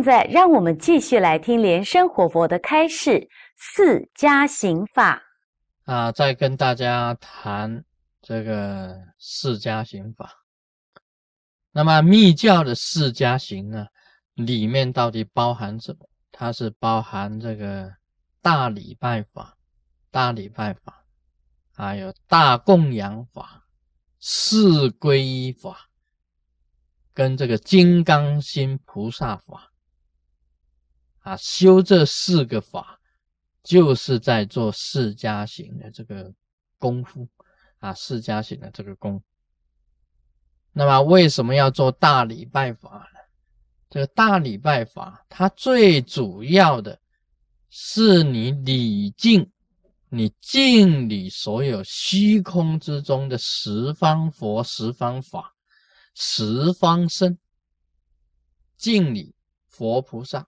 现在让我们继续来听莲生活佛的开示四加行法啊，再跟大家谈这个四加行法。那么密教的四加行呢，里面到底包含什么？它是包含这个大礼拜法、大礼拜法，还有大供养法、四皈依法。跟这个金刚心菩萨法啊，修这四个法，就是在做释迦行的这个功夫啊，释迦行的这个功。那么为什么要做大礼拜法呢？这个大礼拜法，它最主要的是你礼敬，你敬礼所有虚空之中的十方佛、十方法。十方身敬礼佛菩萨，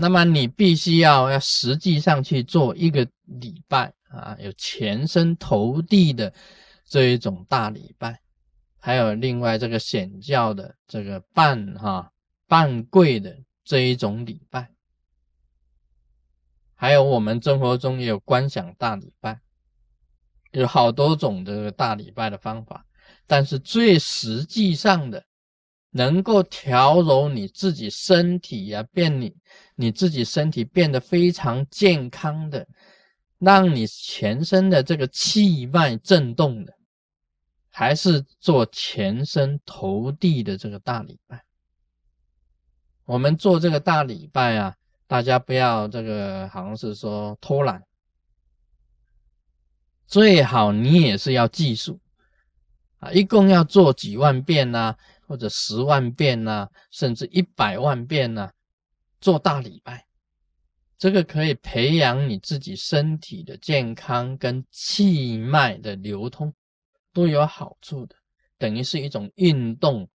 那么你必须要要实际上去做一个礼拜啊，有全身投地的这一种大礼拜，还有另外这个显教的这个半哈半跪的这一种礼拜，还有我们生活中也有观想大礼拜，有好多种的大礼拜的方法。但是最实际上的，能够调柔你自己身体呀，变你你自己身体变得非常健康的，让你全身的这个气脉震动的，还是做全身投地的这个大礼拜。我们做这个大礼拜啊，大家不要这个好像是说偷懒，最好你也是要计数。啊，一共要做几万遍呢，或者十万遍呐，甚至一百万遍呐，做大礼拜，这个可以培养你自己身体的健康跟气脉的流通，都有好处的，等于是一种运动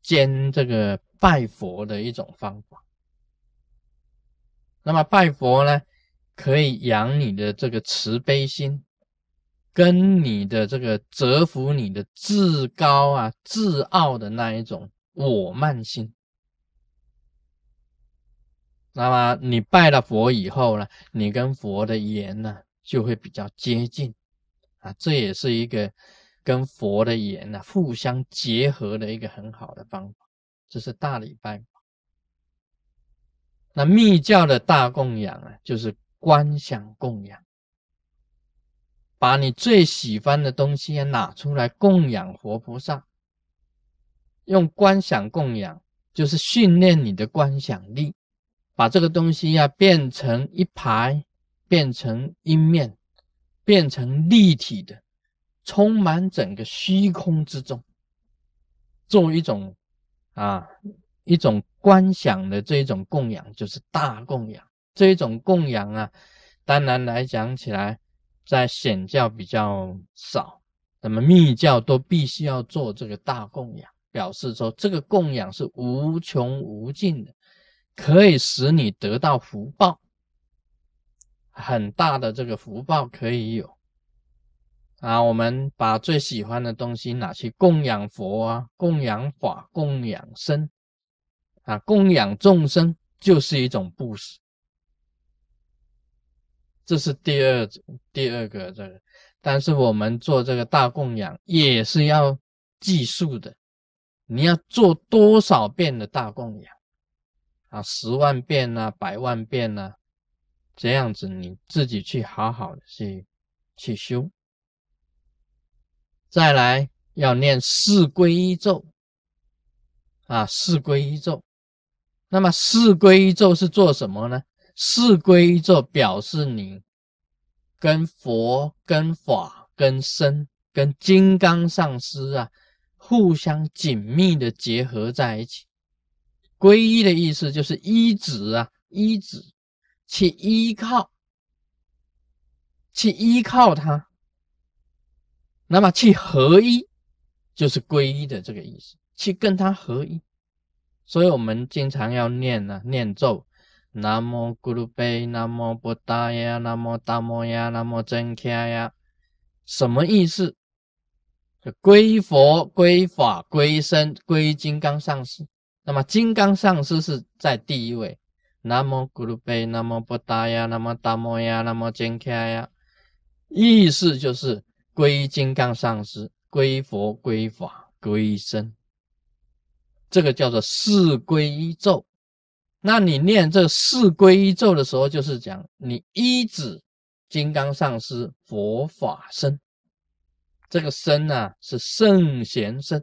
兼这个拜佛的一种方法。那么拜佛呢，可以养你的这个慈悲心。跟你的这个折服你的自高啊、自傲的那一种我慢心，那么你拜了佛以后呢，你跟佛的言呢就会比较接近啊，这也是一个跟佛的言呢互相结合的一个很好的方法。这是大礼拜。那密教的大供养啊，就是观想供养。把你最喜欢的东西拿出来供养活菩萨，用观想供养，就是训练你的观想力，把这个东西呀变成一排，变成一面，变成立体的，充满整个虚空之中，做一种啊一种观想的这种供养，就是大供养。这一种供养啊，当然来讲起来。在显教比较少，那么密教都必须要做这个大供养，表示说这个供养是无穷无尽的，可以使你得到福报，很大的这个福报可以有。啊，我们把最喜欢的东西拿去供养佛啊，供养法，供养身，啊，供养众生就是一种布施。这是第二第二个这个，但是我们做这个大供养也是要计数的，你要做多少遍的大供养啊？十万遍呐，百万遍呐，这样子你自己去好好的去去修。再来要念四皈依咒啊，四皈依咒。那么四皈依咒是做什么呢？四皈咒表示你跟佛、跟法、跟身、跟金刚上师啊，互相紧密的结合在一起。皈依的意思就是依止啊，依止，去依靠，去依靠他。那么去合一，就是皈依的这个意思，去跟他合一。所以我们经常要念呢，念咒。南无咕噜贝，南无布达呀，南无达摩呀，南无真伽呀，什么意思？就归佛、归法、归身、归金刚上师。那么金刚上师是在第一位，南无咕噜贝，南无布达呀，南无达摩呀，南无真开呀，意思就是归金刚上师，归佛，归法，归僧，这个叫做四皈依咒。那你念这四皈依咒的时候，就是讲你依止金刚上师佛法身，这个僧啊是圣贤身。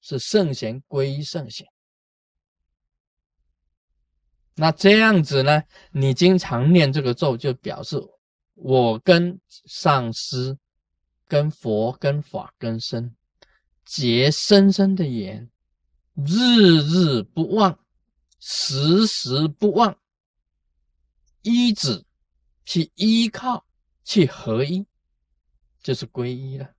是圣贤皈依圣贤，那这样子呢？你经常念这个咒，就表示我跟上师、跟佛、跟法、跟身结深深的缘，日日不忘，时时不忘，依止去依靠，去合一，就是皈依了。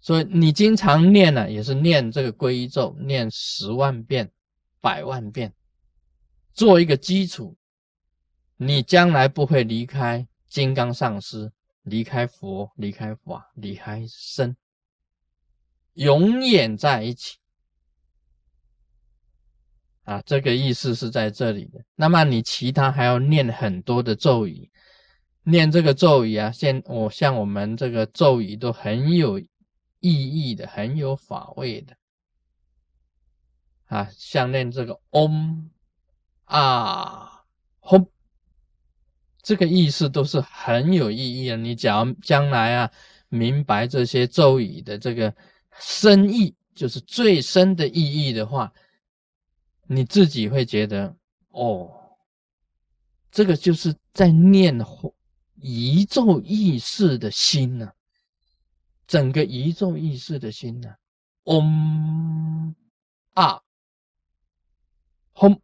所以你经常念呢，也是念这个皈依咒，念十万遍、百万遍，做一个基础，你将来不会离开金刚上师，离开佛，离开法，离开身，永远在一起。啊，这个意思是在这里的。那么你其他还要念很多的咒语，念这个咒语啊，现我像我们这个咒语都很有。意义的很有法味的啊，像念这个嗡啊嗡这个意思都是很有意义的。你假如将来啊明白这些咒语的这个深意，就是最深的意义的话，你自己会觉得哦，这个就是在念一咒意识的心呢。整个宇宙意识的心呢嗡啊轰，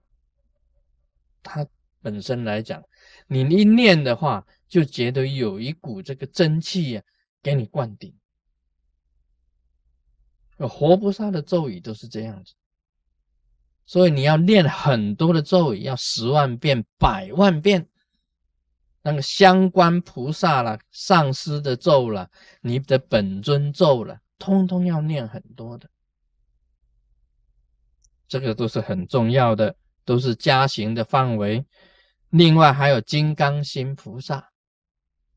它本身来讲，你一念的话，就觉得有一股这个真气呀，给你灌顶。活菩萨的咒语都是这样子，所以你要念很多的咒语，要十万遍、百万遍。那个相关菩萨了、上师的咒了、你的本尊咒了，通通要念很多的，这个都是很重要的，都是加行的范围。另外还有金刚心菩萨，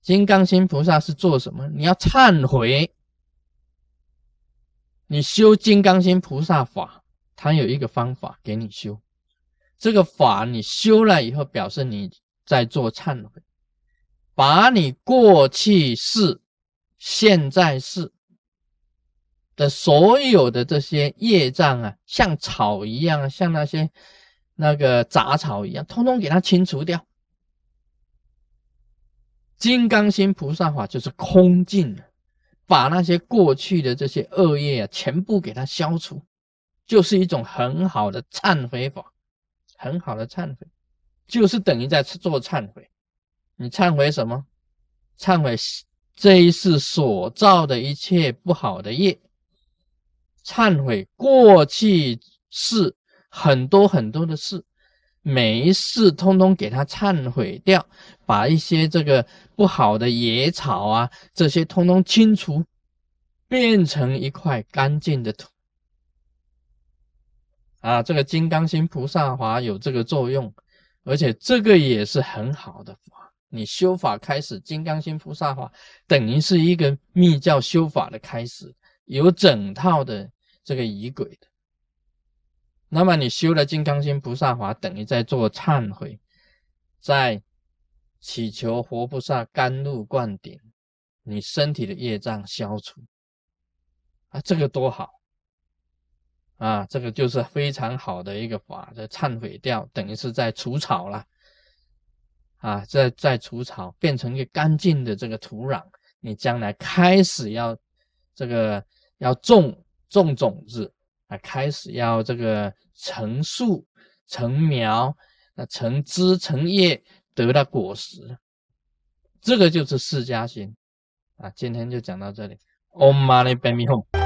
金刚心菩萨是做什么？你要忏悔，你修金刚心菩萨法，他有一个方法给你修，这个法你修了以后，表示你在做忏悔。把你过去世、现在世的所有的这些业障啊，像草一样，像那些那个杂草一样，通通给它清除掉。金刚心菩萨法就是空尽了，把那些过去的这些恶业啊，全部给它消除，就是一种很好的忏悔法，很好的忏悔，就是等于在做忏悔。你忏悔什么？忏悔这一世所造的一切不好的业，忏悔过去世很多很多的事，每一世通通给他忏悔掉，把一些这个不好的野草啊，这些通通清除，变成一块干净的土。啊，这个金刚心菩萨法有这个作用，而且这个也是很好的法。你修法开始，金刚心菩萨法等于是一个密教修法的开始，有整套的这个仪轨的。那么你修了金刚心菩萨法，等于在做忏悔，在祈求活菩萨甘露灌顶，你身体的业障消除啊，这个多好啊！这个就是非常好的一个法，在忏悔掉，等于是在除草了。啊，在在除草，变成一个干净的这个土壤，你将来开始要这个要种种种子啊，开始要这个成树成苗，那成枝成叶得到果实，这个就是释迦心啊。今天就讲到这里，Om Mani Padme Hum。